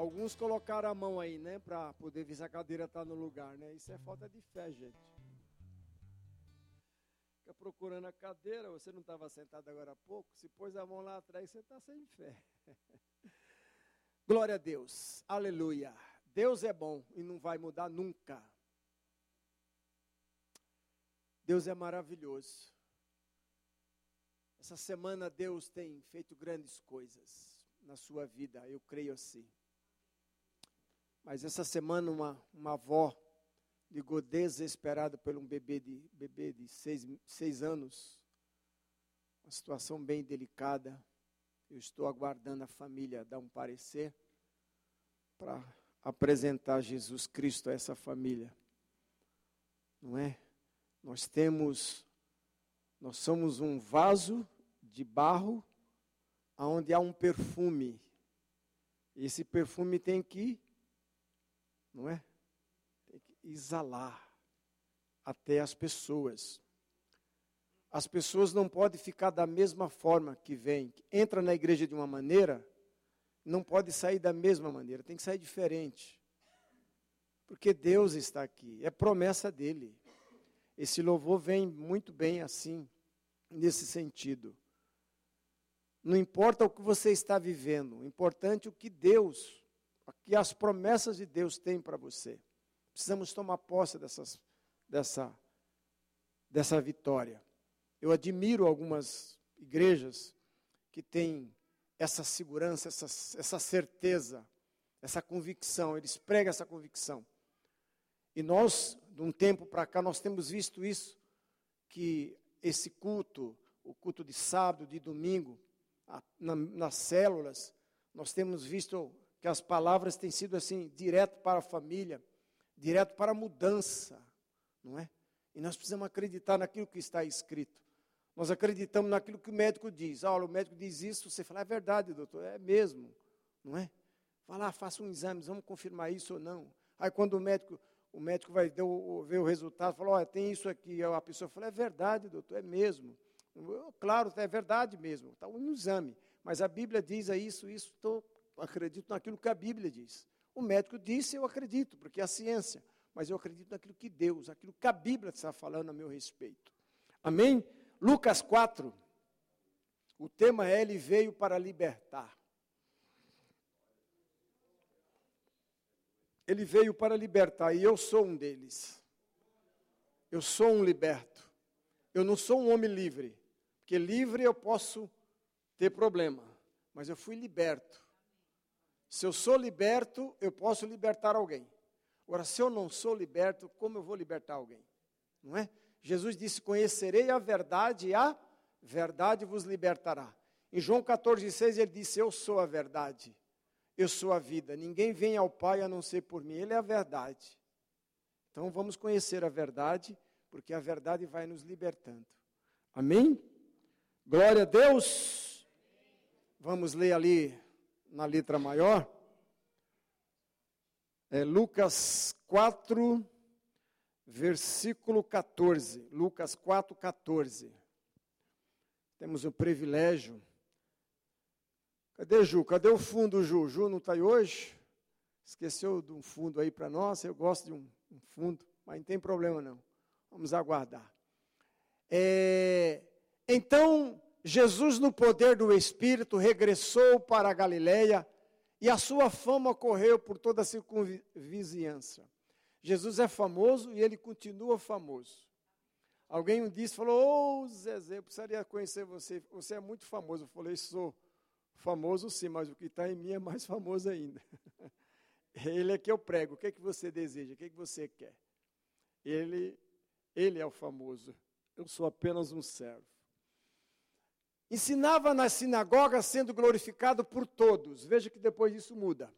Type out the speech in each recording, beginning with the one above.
Alguns colocaram a mão aí, né, para poder ver se a cadeira está no lugar, né? Isso é falta de fé, gente. Fica procurando a cadeira, você não estava sentado agora há pouco, se pôs a mão lá atrás, você está sem fé. Glória a Deus, aleluia. Deus é bom e não vai mudar nunca. Deus é maravilhoso. Essa semana Deus tem feito grandes coisas na sua vida, eu creio assim. Mas essa semana uma, uma avó ligou desesperada por um bebê de, bebê de seis, seis anos. Uma situação bem delicada. Eu estou aguardando a família dar um parecer para apresentar Jesus Cristo a essa família. Não é? Nós temos, nós somos um vaso de barro onde há um perfume. Esse perfume tem que não é? Tem que exalar até as pessoas. As pessoas não podem ficar da mesma forma que vem. Entra na igreja de uma maneira, não pode sair da mesma maneira, tem que sair diferente. Porque Deus está aqui, é promessa dele. Esse louvor vem muito bem assim, nesse sentido. Não importa o que você está vivendo, o importante é o que Deus que as promessas de Deus têm para você. Precisamos tomar posse dessas, dessa, dessa vitória. Eu admiro algumas igrejas que têm essa segurança, essa, essa certeza, essa convicção, eles pregam essa convicção. E nós, de um tempo para cá, nós temos visto isso, que esse culto, o culto de sábado, de domingo, na, nas células, nós temos visto que as palavras têm sido assim, direto para a família, direto para a mudança, não é? E nós precisamos acreditar naquilo que está escrito. Nós acreditamos naquilo que o médico diz. Ah, o médico diz isso, você fala, é verdade, doutor, é mesmo, não é? Vai lá, faça um exame, vamos confirmar isso ou não. Aí quando o médico, o médico vai ver o resultado, fala, olha, tem isso aqui. A pessoa fala, é verdade, doutor, é mesmo. Claro, é verdade mesmo, está um exame. Mas a Bíblia diz isso, isso, estou acredito naquilo que a Bíblia diz. O médico disse, eu acredito, porque é a ciência. Mas eu acredito naquilo que Deus, aquilo que a Bíblia está falando a meu respeito. Amém? Lucas 4. O tema é: Ele veio para libertar. Ele veio para libertar, e eu sou um deles. Eu sou um liberto. Eu não sou um homem livre, porque livre eu posso ter problema, mas eu fui liberto. Se eu sou liberto, eu posso libertar alguém. Agora, se eu não sou liberto, como eu vou libertar alguém? Não é? Jesus disse: Conhecerei a verdade e a verdade vos libertará. Em João 14,6 ele disse: Eu sou a verdade, eu sou a vida. Ninguém vem ao Pai a não ser por mim. Ele é a verdade. Então vamos conhecer a verdade, porque a verdade vai nos libertando. Amém? Glória a Deus. Vamos ler ali na letra maior. É Lucas 4, versículo 14. Lucas 4, 14. Temos o privilégio. Cadê Ju? Cadê o fundo, Ju? Ju não está aí hoje? Esqueceu de um fundo aí para nós? Eu gosto de um, um, fundo, mas não tem problema não. Vamos aguardar. É, então, Jesus, no poder do Espírito, regressou para a Galiléia e a sua fama correu por toda a circunvizinhança. Jesus é famoso e ele continua famoso. Alguém um disse, falou, ô oh, Zezé, eu precisaria conhecer você, você é muito famoso. Eu falei, sou famoso sim, mas o que está em mim é mais famoso ainda. Ele é que eu prego, o que é que você deseja, o que é que você quer? Ele, ele é o famoso, eu sou apenas um servo. Ensinava na sinagoga sendo glorificado por todos. Veja que depois isso muda.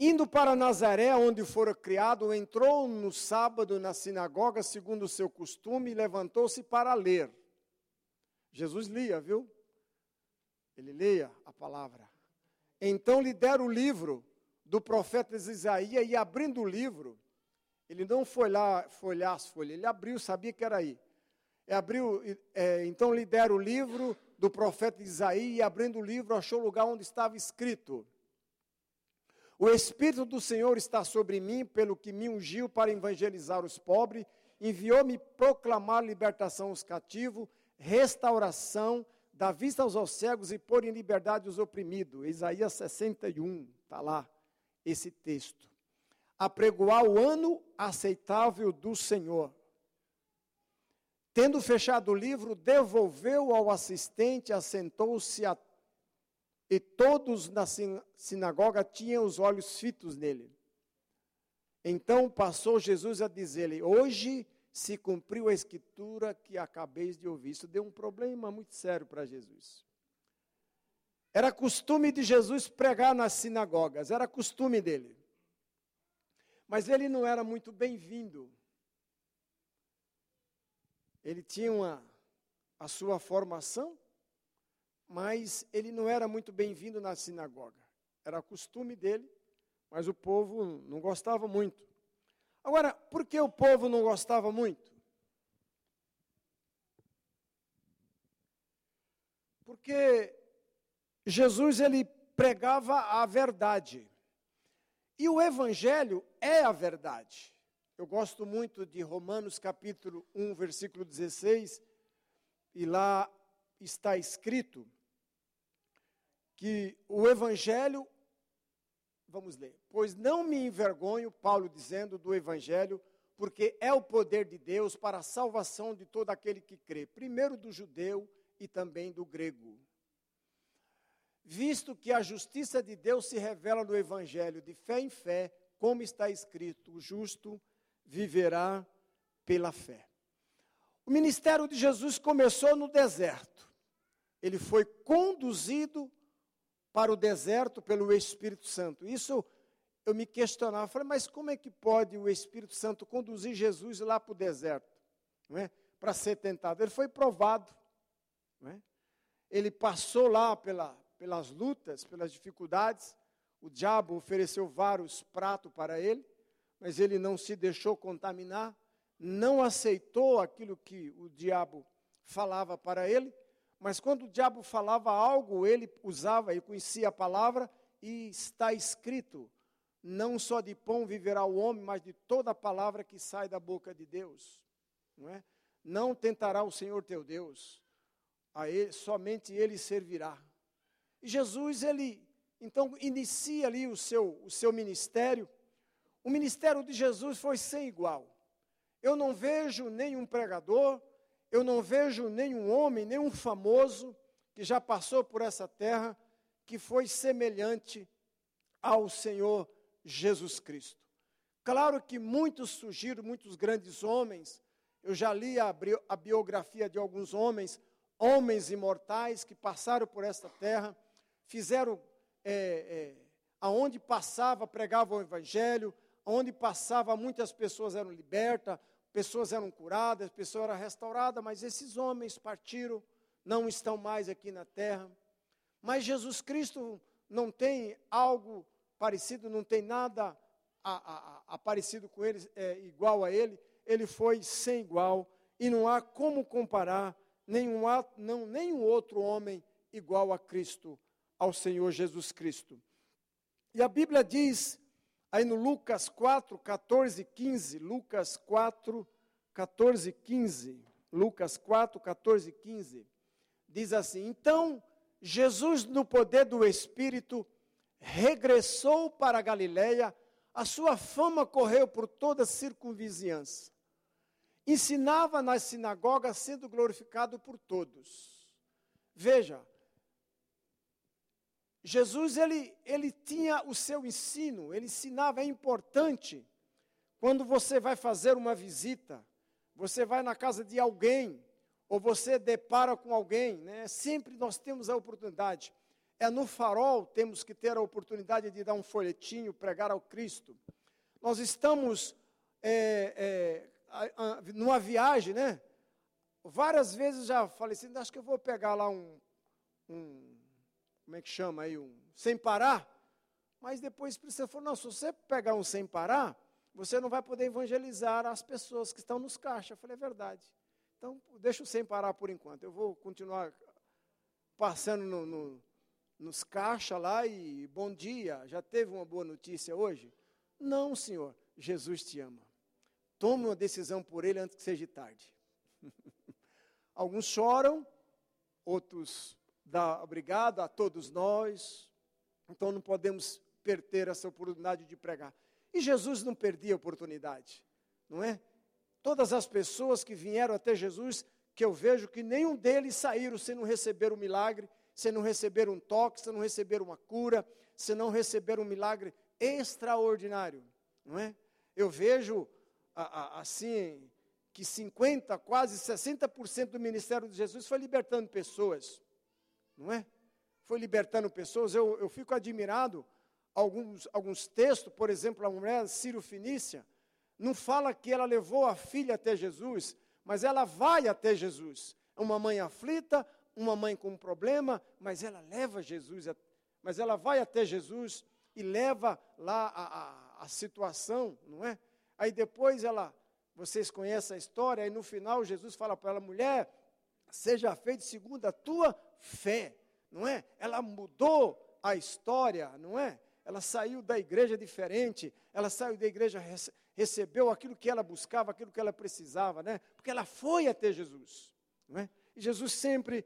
Indo para Nazaré, onde fora criado, entrou no sábado na sinagoga, segundo o seu costume, e levantou-se para ler. Jesus lia, viu? Ele lia a palavra. Então lhe deram o livro do profeta Isaías, e abrindo o livro, ele não foi lá folhar as folhas, ele abriu, sabia que era aí abriu, é, então lhe deram o livro do profeta Isaías, e abrindo o livro, achou o lugar onde estava escrito: O Espírito do Senhor está sobre mim, pelo que me ungiu para evangelizar os pobres, enviou-me proclamar libertação aos cativos, restauração da vista aos cegos e pôr em liberdade os oprimidos. Isaías 61, está lá esse texto. Apregoar o ano aceitável do Senhor. Tendo fechado o livro, devolveu ao assistente, assentou-se a e todos na sinagoga tinham os olhos fitos nele. Então passou Jesus a dizer-lhe: Hoje se cumpriu a escritura que acabeis de ouvir. Isso deu um problema muito sério para Jesus. Era costume de Jesus pregar nas sinagogas, era costume dele. Mas ele não era muito bem-vindo. Ele tinha uma, a sua formação, mas ele não era muito bem-vindo na sinagoga. Era costume dele, mas o povo não gostava muito. Agora, por que o povo não gostava muito? Porque Jesus ele pregava a verdade. E o evangelho é a verdade. Eu gosto muito de Romanos capítulo 1, versículo 16, e lá está escrito que o Evangelho, vamos ler, pois não me envergonho, Paulo dizendo, do Evangelho, porque é o poder de Deus para a salvação de todo aquele que crê, primeiro do judeu e também do grego. Visto que a justiça de Deus se revela no Evangelho, de fé em fé, como está escrito: o justo viverá pela fé. O ministério de Jesus começou no deserto. Ele foi conduzido para o deserto pelo Espírito Santo. Isso eu me questionava, falei, mas como é que pode o Espírito Santo conduzir Jesus lá para o deserto, não é? Para ser tentado. Ele foi provado, não é? Ele passou lá pela, pelas lutas, pelas dificuldades. O diabo ofereceu vários pratos para ele, mas ele não se deixou contaminar, não aceitou aquilo que o diabo falava para ele mas quando o diabo falava algo, ele usava e conhecia a palavra, e está escrito: não só de pão viverá o homem, mas de toda a palavra que sai da boca de Deus. Não, é? não tentará o Senhor teu Deus, a ele, somente ele servirá. E Jesus, ele então inicia ali o seu, o seu ministério. O ministério de Jesus foi sem igual. Eu não vejo nenhum pregador, eu não vejo nenhum homem, nenhum famoso que já passou por essa terra que foi semelhante ao Senhor Jesus Cristo. Claro que muitos surgiram, muitos grandes homens. Eu já li a, biografia de alguns homens, homens imortais que passaram por esta terra, fizeram é, é, aonde passava pregavam o evangelho, aonde passava muitas pessoas eram libertas, pessoas eram curadas, pessoas eram restauradas, mas esses homens partiram, não estão mais aqui na terra. Mas Jesus Cristo não tem algo parecido, não tem nada a, a, a parecido com ele, é, igual a ele. Ele foi sem igual e não há como comparar nenhum, não, nenhum outro homem igual a Cristo, ao Senhor Jesus Cristo. E a Bíblia diz Aí no Lucas 4, 14, 15, Lucas 4, 14, 15, Lucas 4, 14, 15, diz assim: Então Jesus, no poder do Espírito, regressou para a Galiléia, a sua fama correu por toda a circunvizinhança. Ensinava nas sinagogas, sendo glorificado por todos. Veja, Jesus ele, ele tinha o seu ensino, ele ensinava, é importante, quando você vai fazer uma visita, você vai na casa de alguém, ou você depara com alguém, né? sempre nós temos a oportunidade. É no farol temos que ter a oportunidade de dar um folhetinho, pregar ao Cristo. Nós estamos é, é, numa viagem, né? Várias vezes já falei assim, acho que eu vou pegar lá um, um como é que chama aí, um sem parar. Mas depois você falou, não, se você pegar um sem parar, você não vai poder evangelizar as pessoas que estão nos caixas. Eu falei, é verdade. Então, deixa o sem parar por enquanto. Eu vou continuar passando no, no, nos caixa lá e bom dia, já teve uma boa notícia hoje? Não, Senhor, Jesus te ama. Tome uma decisão por ele antes que seja tarde. Alguns choram, outros dá obrigado a todos nós. Então não podemos perder essa oportunidade de pregar. E Jesus não perdia a oportunidade, não é? Todas as pessoas que vieram até Jesus, que eu vejo que nenhum deles saíram sem não receber um milagre, sem não receber um toque, sem não receber uma cura, sem não receber um milagre extraordinário, não é? Eu vejo assim que 50, quase 60% do ministério de Jesus foi libertando pessoas, não é? Foi libertando pessoas. Eu, eu fico admirado alguns, alguns textos, por exemplo, a mulher Ciro Finícia, não fala que ela levou a filha até Jesus, mas ela vai até Jesus. É uma mãe aflita, uma mãe com um problema, mas ela leva Jesus, mas ela vai até Jesus e leva lá a, a, a situação, não é? Aí depois ela, vocês conhecem a história, aí no final Jesus fala para ela, mulher, seja feito segundo a tua fé, não é? Ela mudou a história, não é? Ela saiu da igreja diferente, ela saiu da igreja, recebeu aquilo que ela buscava, aquilo que ela precisava, né? Porque ela foi até Jesus, não é? E Jesus sempre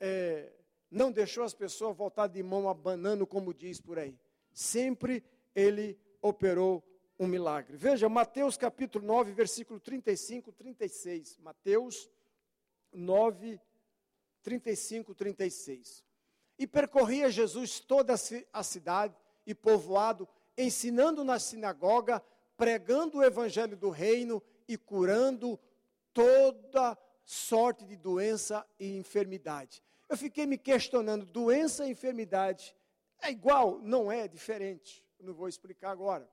é, não deixou as pessoas voltar de mão abanando, como diz por aí. Sempre ele operou um milagre. Veja, Mateus capítulo 9, versículo 35, 36. Mateus 9, 35, 36. E percorria Jesus toda a cidade e povoado, ensinando na sinagoga, pregando o evangelho do reino e curando toda sorte de doença e enfermidade. Eu fiquei me questionando: doença e enfermidade é igual? Não é, é diferente. Não vou explicar agora.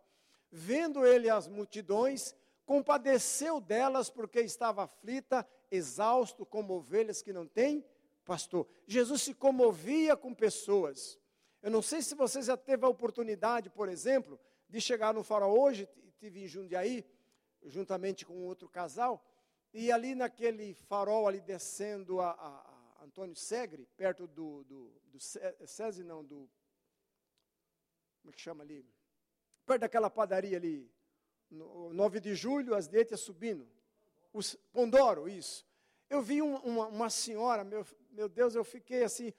Vendo ele as multidões, compadeceu delas porque estava aflita, exausto, como ovelhas que não têm pastor. Jesus se comovia com pessoas. Eu não sei se você já teve a oportunidade, por exemplo, de chegar no farol hoje, tive em Jundiaí, juntamente com outro casal, e ali naquele farol ali descendo a, a, a Antônio Segre, perto do, do, do SESI, não, do, como é que chama ali? perto daquela padaria ali, no 9 de julho, as deitas subindo. Os, Pondoro, isso. Eu vi um, uma, uma senhora, meu, meu Deus, eu fiquei assim,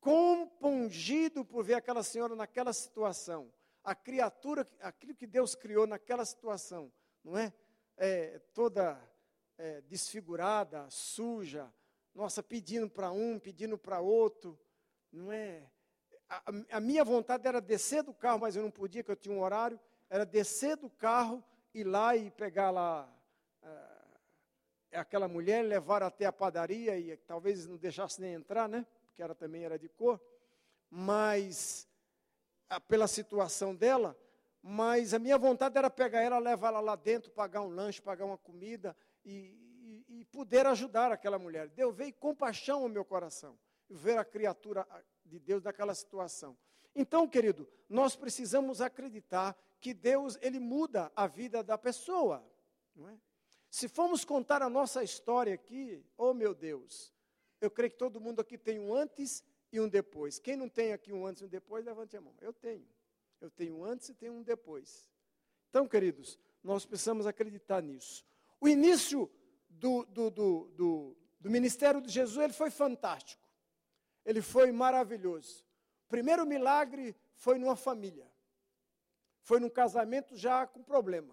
compungido por ver aquela senhora naquela situação. A criatura, aquilo que Deus criou naquela situação, não é? é toda é, desfigurada, suja, nossa, pedindo para um, pedindo para outro, não é? a, a, minha vontade era descer do carro, mas eu não podia, porque eu tinha um horário, era descer do carro, ir lá e pegar lá aquela mulher, levar até a padaria e talvez não deixasse nem entrar, né? Porque ela também era de cor. Mas, uh, pela situação dela, mas a minha vontade era pegar ela, levar ela lá dentro, pagar um lanche, pagar uma comida e, e, e poder ajudar aquela mulher. Deus veio compaixão ao meu coração, ver a criatura de Deus naquela situação. Então, querido, nós precisamos acreditar que Deus ele muda a vida da pessoa, não é? Se formos contar a nossa história aqui, oh meu Deus, eu creio que todo mundo aqui tem um antes e um depois. Quem não tem aqui um antes e um depois, levante a mão. Eu tenho. Eu tenho um antes e tenho um depois. Então, queridos, nós precisamos acreditar nisso. O início do, do, do, do, do ministério de Jesus ele foi fantástico ele foi maravilhoso. O primeiro milagre foi numa família. Foi num casamento já com problema.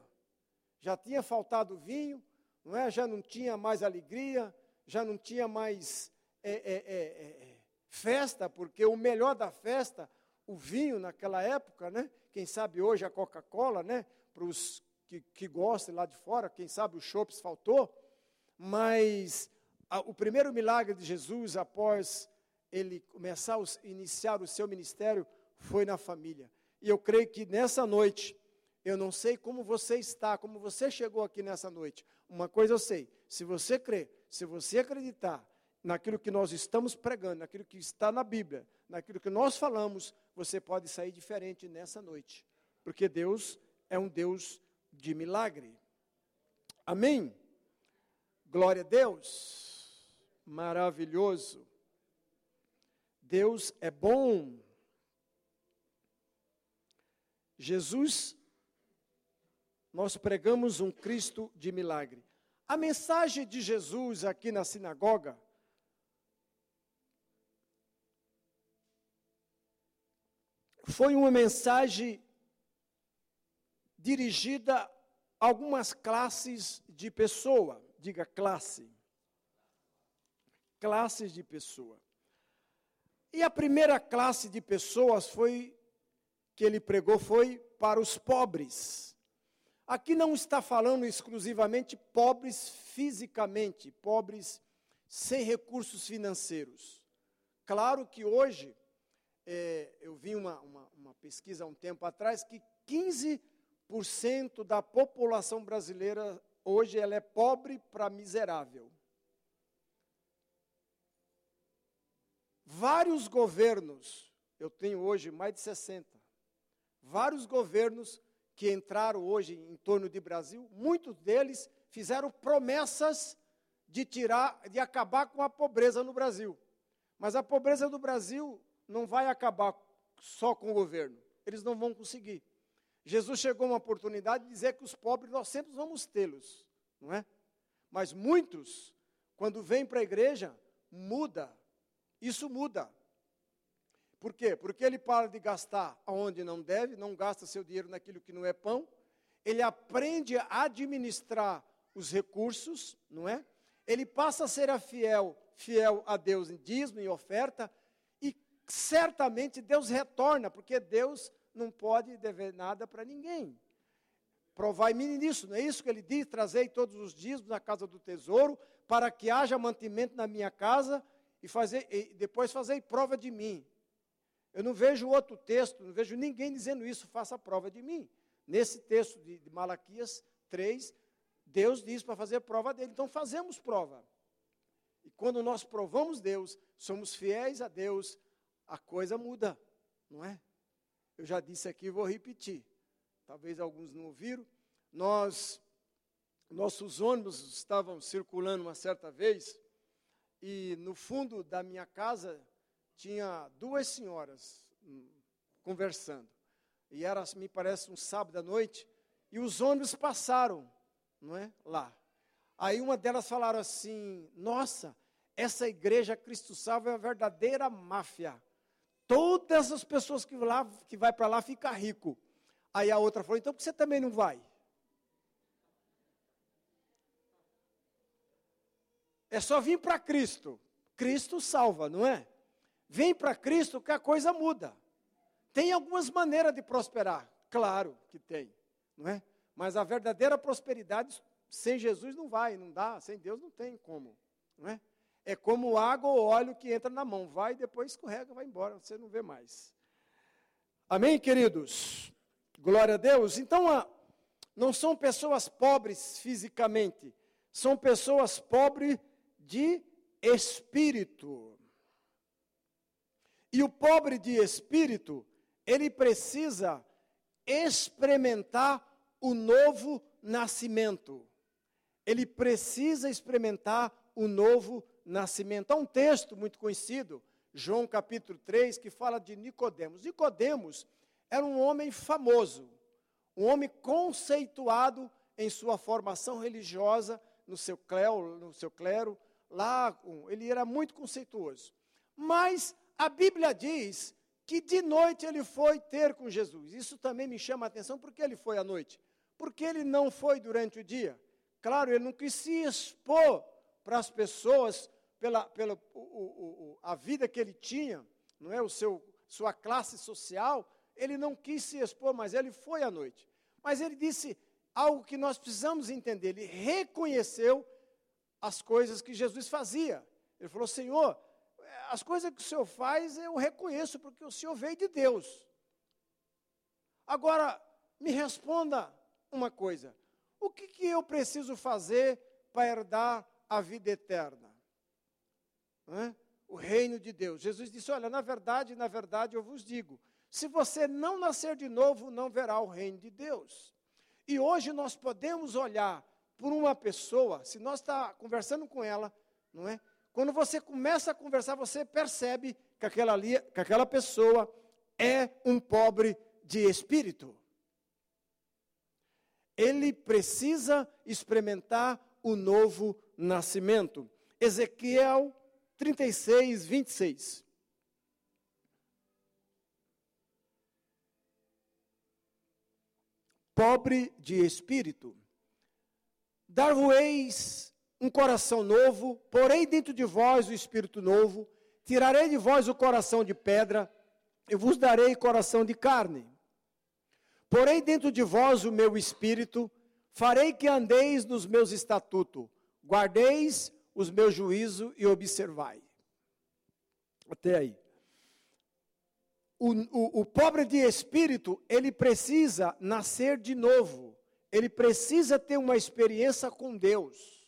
Já tinha faltado vinho, não é? já não tinha mais alegria, já não tinha mais é, é, é, é, é festa, porque o melhor da festa, o vinho naquela época, né? quem sabe hoje a Coca-Cola, né? para os que, que gostam lá de fora, quem sabe o chopes faltou, mas a, o primeiro milagre de Jesus após ele começar a iniciar o seu ministério foi na família. E eu creio que nessa noite, eu não sei como você está, como você chegou aqui nessa noite. Uma coisa eu sei: se você crer, se você acreditar naquilo que nós estamos pregando, naquilo que está na Bíblia, naquilo que nós falamos, você pode sair diferente nessa noite. Porque Deus é um Deus de milagre. Amém? Glória a Deus. Maravilhoso. Deus é bom. Jesus, nós pregamos um Cristo de milagre. A mensagem de Jesus aqui na sinagoga foi uma mensagem dirigida a algumas classes de pessoa. Diga classe. Classes de pessoa. E a primeira classe de pessoas foi que ele pregou foi para os pobres. Aqui não está falando exclusivamente pobres fisicamente, pobres sem recursos financeiros. Claro que hoje é, eu vi uma, uma, uma pesquisa há um tempo atrás que 15% da população brasileira hoje ela é pobre para miserável. Vários governos, eu tenho hoje mais de 60, vários governos que entraram hoje em torno de Brasil, muitos deles fizeram promessas de tirar, de acabar com a pobreza no Brasil. Mas a pobreza do Brasil não vai acabar só com o governo. Eles não vão conseguir. Jesus chegou uma oportunidade de dizer que os pobres nós sempre vamos tê-los, não é? Mas muitos, quando vêm para a igreja, muda. Isso muda. Por quê? Porque ele para de gastar aonde não deve, não gasta seu dinheiro naquilo que não é pão. Ele aprende a administrar os recursos, não é? Ele passa a ser a fiel, fiel a Deus em dízimo e oferta, certamente Deus retorna, porque Deus não pode dever nada para ninguém. Provai-me nisso, não é isso que ele diz? Trazei todos os dízimos na casa do tesouro, para que haja mantimento na minha casa, e, fazer, e depois fazei prova de mim. Eu não vejo outro texto, não vejo ninguém dizendo isso, faça prova de mim. Nesse texto de, de Malaquias 3, Deus diz para fazer prova dele. Então fazemos prova. E quando nós provamos Deus, somos fiéis a Deus, a coisa muda, não é? Eu já disse aqui e vou repetir. Talvez alguns não ouviram. Nós, nossos ônibus estavam circulando uma certa vez e no fundo da minha casa tinha duas senhoras hum, conversando. E era, me parece, um sábado à noite e os ônibus passaram, não é? Lá. Aí uma delas falaram assim: Nossa, essa igreja Cristo Salvo é uma verdadeira máfia. Todas as pessoas que, lá, que vai para lá ficam rico. Aí a outra falou, então por que você também não vai? É só vir para Cristo. Cristo salva, não é? Vem para Cristo que a coisa muda. Tem algumas maneiras de prosperar, claro que tem, não é? Mas a verdadeira prosperidade sem Jesus não vai, não dá, sem Deus não tem como, não é? É como água ou óleo que entra na mão, vai e depois escorrega, vai embora, você não vê mais. Amém, queridos? Glória a Deus. Então, não são pessoas pobres fisicamente, são pessoas pobres de espírito. E o pobre de espírito, ele precisa experimentar o novo nascimento. Ele precisa experimentar o novo nascimento. Há um texto muito conhecido, João capítulo 3, que fala de Nicodemos. Nicodemos era um homem famoso, um homem conceituado em sua formação religiosa no seu clero, no seu clero lá ele era muito conceituoso. Mas a Bíblia diz que de noite ele foi ter com Jesus. Isso também me chama a atenção, porque ele foi à noite? Porque ele não foi durante o dia. Claro, ele não quis se expor para as pessoas pela, pela o, o, a vida que ele tinha, não é o seu sua classe social, ele não quis se expor, mas ele foi à noite. Mas ele disse algo que nós precisamos entender. Ele reconheceu as coisas que Jesus fazia. Ele falou: Senhor, as coisas que o Senhor faz eu reconheço, porque o Senhor veio de Deus. Agora, me responda uma coisa: o que, que eu preciso fazer para herdar a vida eterna? o reino de Deus. Jesus disse: Olha, na verdade, na verdade eu vos digo: se você não nascer de novo, não verá o reino de Deus. E hoje nós podemos olhar por uma pessoa, se nós está conversando com ela, não é? Quando você começa a conversar, você percebe que aquela, ali, que aquela pessoa é um pobre de espírito. Ele precisa experimentar o novo nascimento. Ezequiel 36, 26. Pobre de espírito, dar-vos-eis um coração novo, porém dentro de vós o espírito novo, tirarei de vós o coração de pedra, e vos darei coração de carne. Porém dentro de vós o meu espírito, farei que andeis nos meus estatutos, guardeis os meus juízos e observai. Até aí. O, o, o pobre de espírito, ele precisa nascer de novo. Ele precisa ter uma experiência com Deus.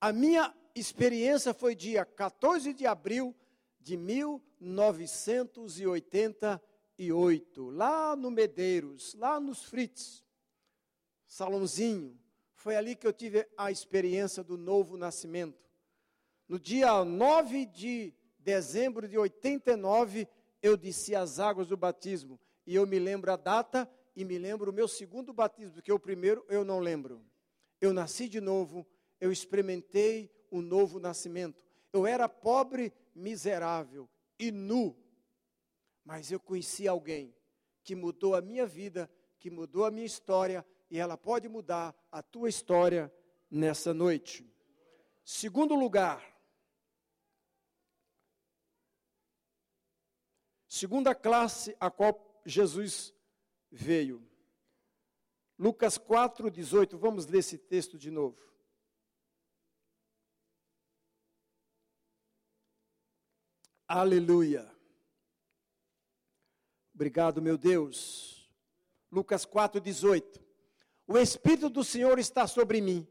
A minha experiência foi dia 14 de abril de 1988, lá no Medeiros, lá nos Frites, salãozinho. Foi ali que eu tive a experiência do novo nascimento. No dia 9 de dezembro de 89, eu desci as águas do batismo. E eu me lembro a data e me lembro o meu segundo batismo, porque o primeiro eu não lembro. Eu nasci de novo, eu experimentei o novo nascimento. Eu era pobre, miserável e nu, mas eu conheci alguém que mudou a minha vida, que mudou a minha história e ela pode mudar a tua história nessa noite. Segundo lugar, segunda classe a qual Jesus veio. Lucas 4, 18. Vamos ler esse texto de novo. Aleluia. Obrigado, meu Deus. Lucas 4, 18. O Espírito do Senhor está sobre mim,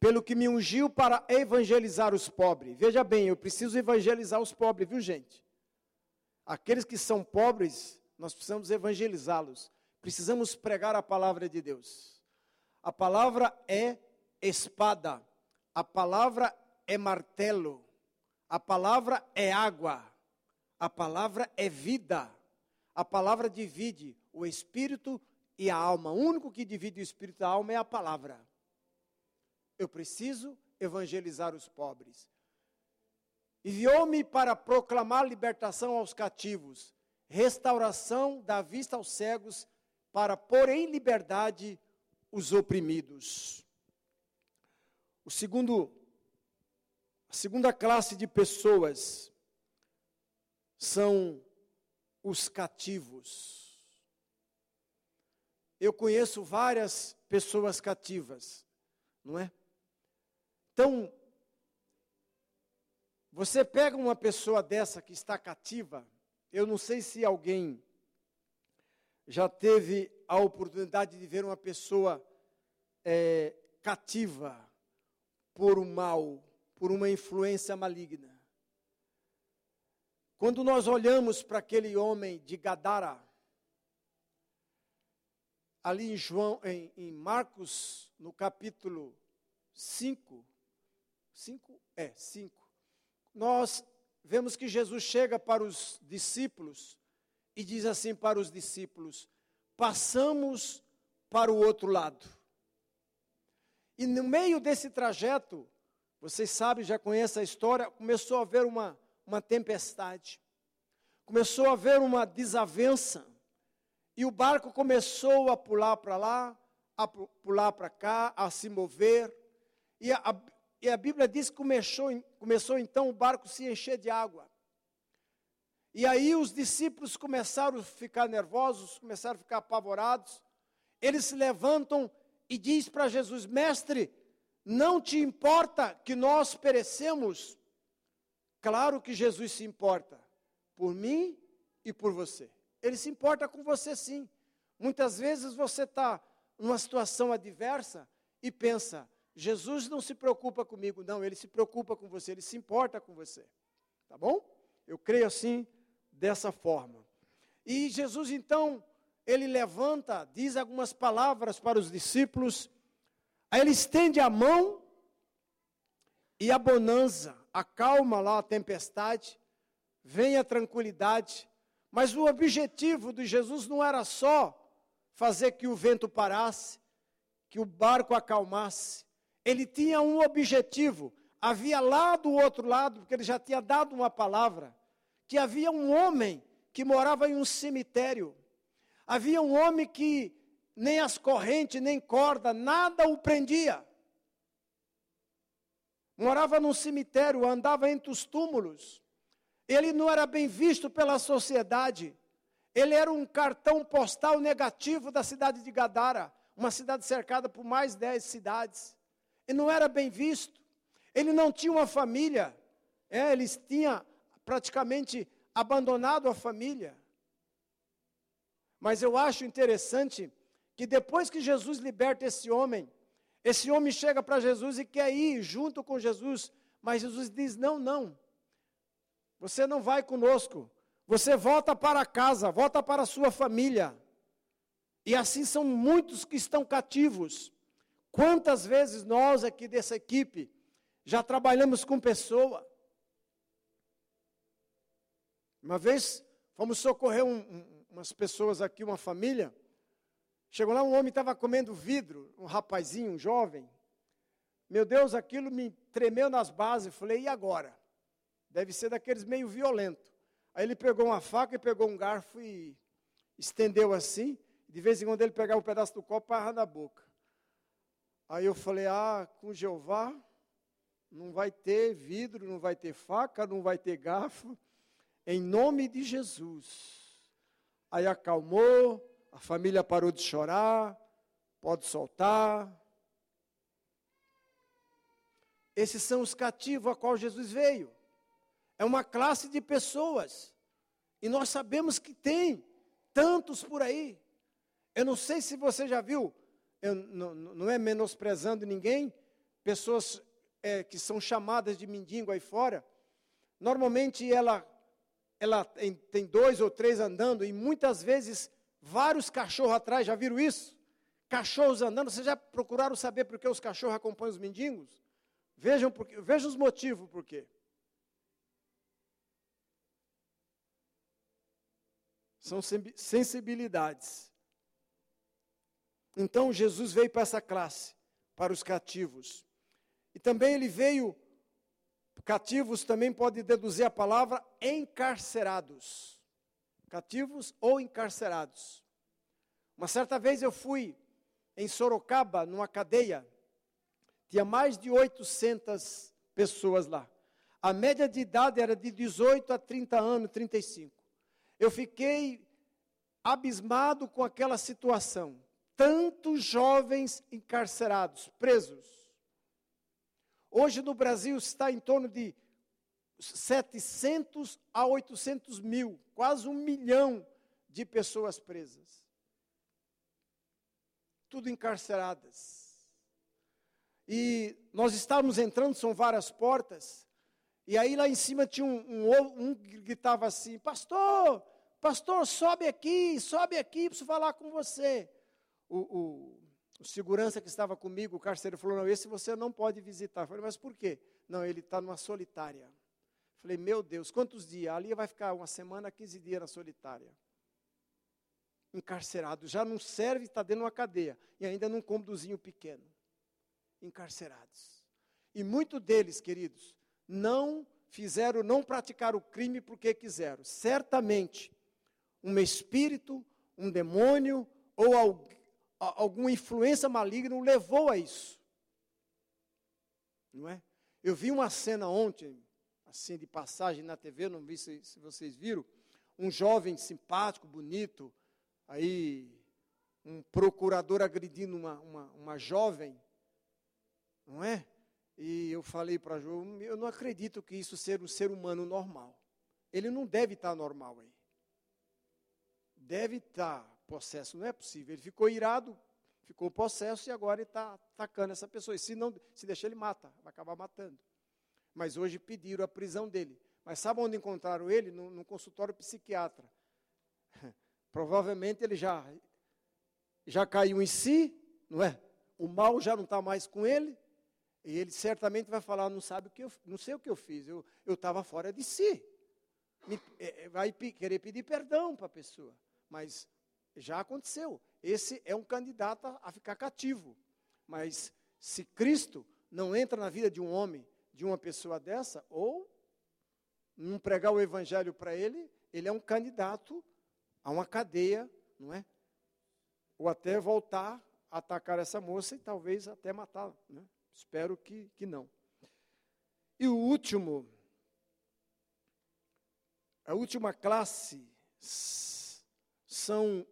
pelo que me ungiu para evangelizar os pobres. Veja bem, eu preciso evangelizar os pobres, viu gente? Aqueles que são pobres, nós precisamos evangelizá-los. Precisamos pregar a palavra de Deus. A palavra é espada, a palavra é martelo, a palavra é água, a palavra é vida. A palavra divide o espírito e a alma. O único que divide o espírito e a alma é a palavra. Eu preciso evangelizar os pobres. Enviou-me para proclamar libertação aos cativos, restauração da vista aos cegos, para pôr em liberdade os oprimidos. O segundo, a segunda classe de pessoas são os cativos. Eu conheço várias pessoas cativas, não é? Então, você pega uma pessoa dessa que está cativa, eu não sei se alguém já teve a oportunidade de ver uma pessoa é, cativa por um mal, por uma influência maligna. Quando nós olhamos para aquele homem de Gadara, ali em João, em, em Marcos, no capítulo 5, 5? É, 5. Nós vemos que Jesus chega para os discípulos e diz assim para os discípulos: passamos para o outro lado. E no meio desse trajeto, vocês sabem, já conhecem a história, começou a haver uma, uma tempestade, começou a haver uma desavença e o barco começou a pular para lá, a pular para cá, a se mover. E a, e a Bíblia diz que começou, começou então o barco se encher de água. E aí os discípulos começaram a ficar nervosos, começaram a ficar apavorados. Eles se levantam e diz para Jesus: Mestre, não te importa que nós perecemos? Claro que Jesus se importa por mim e por você. Ele se importa com você sim. Muitas vezes você está numa situação adversa e pensa: Jesus não se preocupa comigo. Não, ele se preocupa com você, ele se importa com você. Tá bom? Eu creio assim, dessa forma. E Jesus então, ele levanta, diz algumas palavras para os discípulos, aí ele estende a mão e a bonança, acalma lá a tempestade, vem a tranquilidade. Mas o objetivo de Jesus não era só fazer que o vento parasse, que o barco acalmasse. Ele tinha um objetivo. Havia lá do outro lado, porque ele já tinha dado uma palavra, que havia um homem que morava em um cemitério. Havia um homem que nem as correntes, nem corda, nada o prendia. Morava num cemitério, andava entre os túmulos. Ele não era bem visto pela sociedade. Ele era um cartão postal negativo da cidade de Gadara, uma cidade cercada por mais dez cidades. E não era bem visto. Ele não tinha uma família. É, ele tinha praticamente abandonado a família. Mas eu acho interessante que depois que Jesus liberta esse homem, esse homem chega para Jesus e quer ir junto com Jesus, mas Jesus diz: Não, não, você não vai conosco, você volta para casa, volta para a sua família. E assim são muitos que estão cativos. Quantas vezes nós aqui dessa equipe já trabalhamos com pessoa? Uma vez fomos socorrer um, um, umas pessoas aqui, uma família, Chegou lá, um homem estava comendo vidro, um rapazinho, um jovem. Meu Deus, aquilo me tremeu nas bases. Falei, e agora? Deve ser daqueles meio violento. Aí ele pegou uma faca e pegou um garfo e estendeu assim. De vez em quando ele pegava um pedaço do copo para na boca. Aí eu falei, ah, com Jeová não vai ter vidro, não vai ter faca, não vai ter garfo. Em nome de Jesus. Aí acalmou, a família parou de chorar, pode soltar. Esses são os cativos a qual Jesus veio. É uma classe de pessoas. E nós sabemos que tem tantos por aí. Eu não sei se você já viu, não, não é menosprezando ninguém, pessoas é, que são chamadas de mendigo aí fora. Normalmente ela, ela tem dois ou três andando e muitas vezes vários cachorros atrás, já viram isso? Cachorros andando, vocês já procuraram saber por que os cachorros acompanham os mendigos? Vejam, porque, vejam os motivos por quê. São sensibilidades. Então Jesus veio para essa classe, para os cativos. E também ele veio, cativos também pode deduzir a palavra encarcerados cativos ou encarcerados. Uma certa vez eu fui em Sorocaba, numa cadeia, tinha mais de 800 pessoas lá. A média de idade era de 18 a 30 anos, 35. Eu fiquei abismado com aquela situação. Tantos jovens encarcerados, presos. Hoje no Brasil está em torno de 700 a 800 mil, quase um milhão de pessoas presas. Tudo encarceradas. E nós estávamos entrando, são várias portas, e aí lá em cima tinha um, um, um que gritava assim: Pastor, pastor, sobe aqui, sobe aqui, preciso falar com você. O, o, o segurança que estava comigo, o carcereiro, falou: Não, esse você não pode visitar. Eu falei: Mas por quê? Não, ele está numa solitária. Falei, meu Deus, quantos dias? Ali vai ficar uma semana, 15 dias na solitária. Encarcerado. Já não serve, está dentro de uma cadeia. E ainda num cômodozinho pequeno. Encarcerados. E muitos deles, queridos, não fizeram, não praticaram o crime porque quiseram. Certamente, um espírito, um demônio ou alguma influência maligna o levou a isso. Não é? Eu vi uma cena ontem, assim de passagem na TV, não vi se, se vocês viram, um jovem simpático, bonito, aí um procurador agredindo uma, uma, uma jovem, não é? E eu falei para João, eu não acredito que isso seja um ser humano normal. Ele não deve estar normal aí. Deve estar possesso, não é possível. Ele ficou irado, ficou possesso e agora ele está atacando essa pessoa. E se não, se deixar ele mata, vai acabar matando mas hoje pediram a prisão dele. Mas sabe onde encontraram ele? No, no consultório psiquiatra. Provavelmente ele já, já caiu em si, não é? O mal já não está mais com ele. E ele certamente vai falar, não sabe o que eu, não sei o que eu fiz, eu estava fora de si. me, é, vai querer pedir perdão para a pessoa, mas já aconteceu. Esse é um candidato a ficar cativo. Mas se Cristo não entra na vida de um homem, de uma pessoa dessa, ou não pregar o evangelho para ele, ele é um candidato a uma cadeia, não é? Ou até voltar a atacar essa moça e talvez até matá-la. Né? Espero que, que não. E o último, a última classe são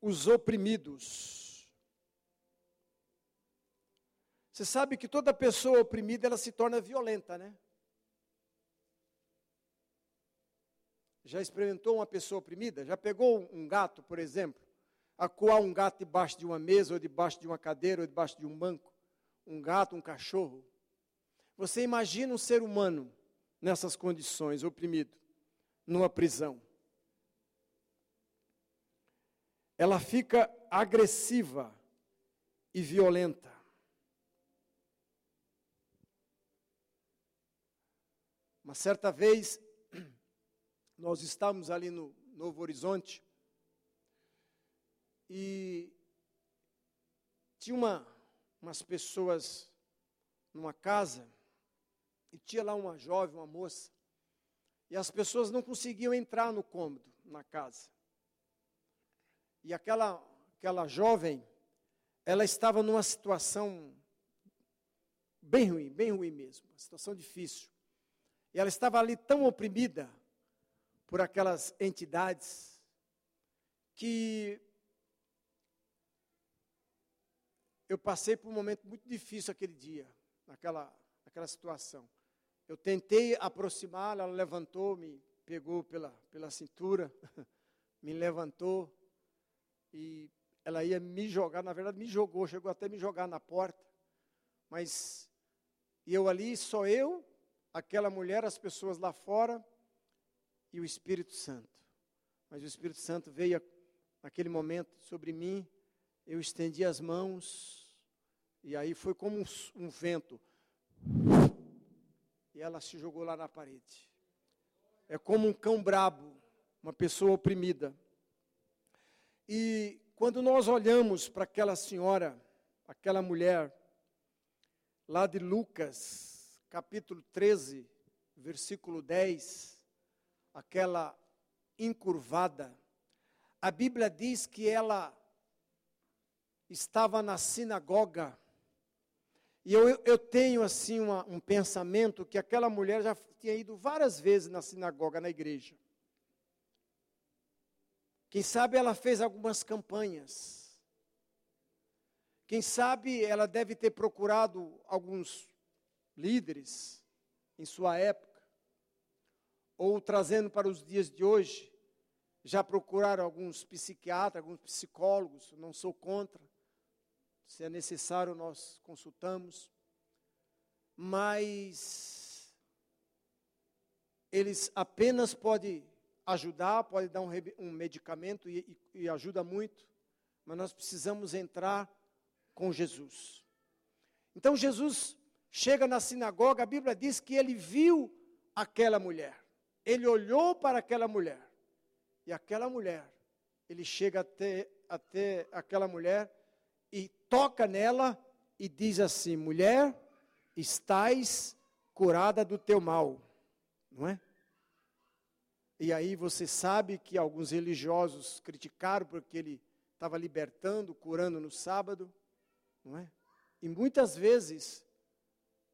os oprimidos. Você sabe que toda pessoa oprimida ela se torna violenta, né? Já experimentou uma pessoa oprimida? Já pegou um gato, por exemplo? Acuar um gato debaixo de uma mesa, ou debaixo de uma cadeira, ou debaixo de um banco? Um gato, um cachorro? Você imagina um ser humano nessas condições, oprimido, numa prisão. Ela fica agressiva e violenta. Uma certa vez, nós estávamos ali no Novo Horizonte e tinha uma, umas pessoas numa casa e tinha lá uma jovem, uma moça, e as pessoas não conseguiam entrar no cômodo, na casa. E aquela, aquela jovem, ela estava numa situação bem ruim, bem ruim mesmo, uma situação difícil. E ela estava ali tão oprimida, por aquelas entidades que eu passei por um momento muito difícil aquele dia, naquela, naquela situação. Eu tentei aproximá-la, ela levantou, me pegou pela, pela cintura, me levantou e ela ia me jogar, na verdade me jogou, chegou até me jogar na porta. Mas eu ali, só eu, aquela mulher, as pessoas lá fora, e o Espírito Santo. Mas o Espírito Santo veio naquele momento sobre mim, eu estendi as mãos, e aí foi como um, um vento. E ela se jogou lá na parede. É como um cão brabo, uma pessoa oprimida. E quando nós olhamos para aquela senhora, aquela mulher, lá de Lucas, capítulo 13, versículo 10, aquela encurvada, a Bíblia diz que ela estava na sinagoga. E eu, eu tenho assim uma, um pensamento que aquela mulher já tinha ido várias vezes na sinagoga, na igreja. Quem sabe ela fez algumas campanhas. Quem sabe ela deve ter procurado alguns líderes em sua época ou trazendo para os dias de hoje, já procuraram alguns psiquiatras, alguns psicólogos, não sou contra. Se é necessário, nós consultamos. Mas eles apenas podem ajudar, podem dar um, um medicamento e, e, e ajuda muito, mas nós precisamos entrar com Jesus. Então Jesus chega na sinagoga, a Bíblia diz que ele viu aquela mulher. Ele olhou para aquela mulher. E aquela mulher, ele chega até, até aquela mulher e toca nela e diz assim: mulher, estás curada do teu mal. Não é? E aí você sabe que alguns religiosos criticaram porque ele estava libertando, curando no sábado, não é? E muitas vezes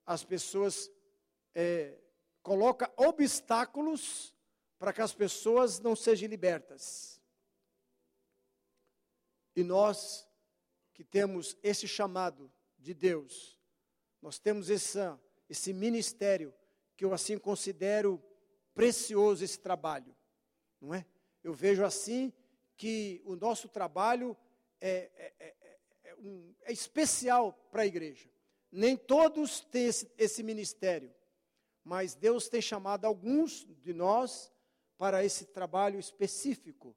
as pessoas é, coloca obstáculos para que as pessoas não sejam libertas. E nós que temos esse chamado de Deus, nós temos essa, esse ministério que eu assim considero precioso esse trabalho, não é? Eu vejo assim que o nosso trabalho é, é, é, é um, é especial para a igreja. Nem todos têm esse, esse ministério mas Deus tem chamado alguns de nós para esse trabalho específico,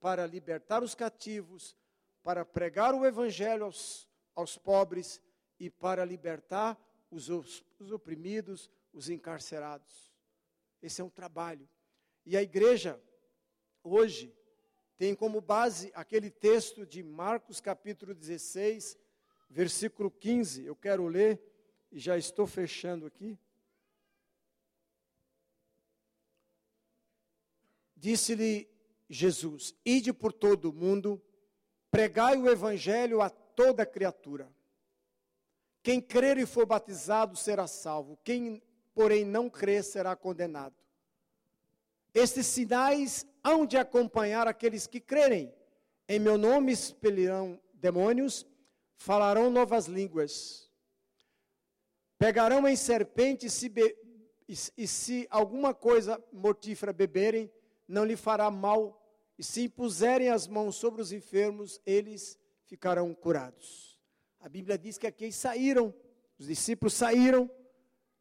para libertar os cativos, para pregar o evangelho aos, aos pobres e para libertar os, os oprimidos, os encarcerados. Esse é um trabalho. E a igreja, hoje, tem como base aquele texto de Marcos capítulo 16, versículo 15. Eu quero ler e já estou fechando aqui. Disse-lhe Jesus: Ide por todo o mundo, pregai o evangelho a toda criatura. Quem crer e for batizado será salvo, quem, porém, não crer será condenado. Estes sinais hão de acompanhar aqueles que crerem. Em meu nome expelirão demônios, falarão novas línguas, pegarão em serpentes se be... e, e se alguma coisa mortífera beberem, não lhe fará mal, e se impuserem as mãos sobre os enfermos, eles ficarão curados. A Bíblia diz que aqui saíram, os discípulos saíram,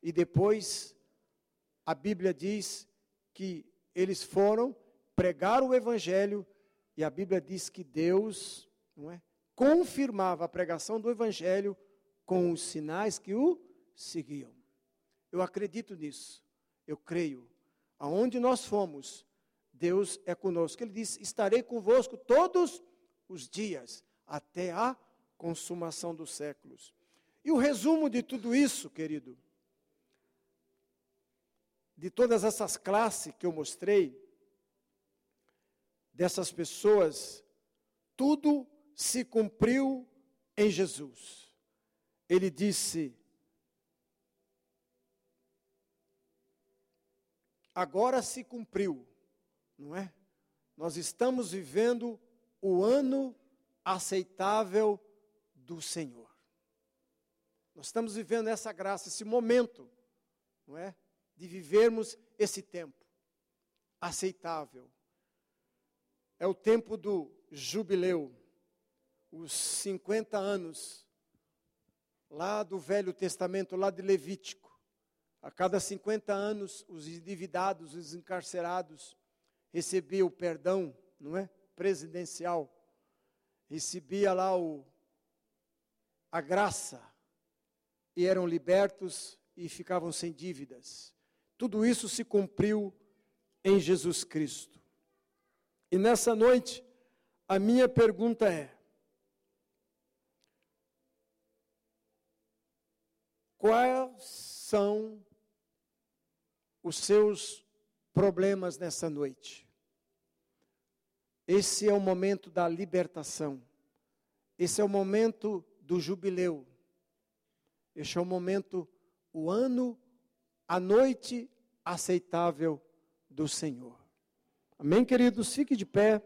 e depois a Bíblia diz que eles foram pregar o evangelho e a Bíblia diz que Deus, não é, confirmava a pregação do evangelho com os sinais que o seguiam. Eu acredito nisso. Eu creio. Aonde nós fomos, Deus é conosco. Ele disse: "Estarei convosco todos os dias até a consumação dos séculos". E o resumo de tudo isso, querido, de todas essas classes que eu mostrei, dessas pessoas, tudo se cumpriu em Jesus. Ele disse: agora se cumpriu, não é? Nós estamos vivendo o ano aceitável do Senhor. Nós estamos vivendo essa graça, esse momento, não é? de vivermos esse tempo aceitável. É o tempo do jubileu, os 50 anos, lá do Velho Testamento, lá de Levítico. A cada 50 anos, os endividados, os encarcerados, recebiam o perdão, não é? Presidencial. Recebia lá o, a graça e eram libertos e ficavam sem dívidas. Tudo isso se cumpriu em Jesus Cristo. E nessa noite, a minha pergunta é: quais são os seus problemas nessa noite? Esse é o momento da libertação. Esse é o momento do jubileu. Este é o momento, o ano a noite aceitável do Senhor. Amém, queridos? Fique de pé.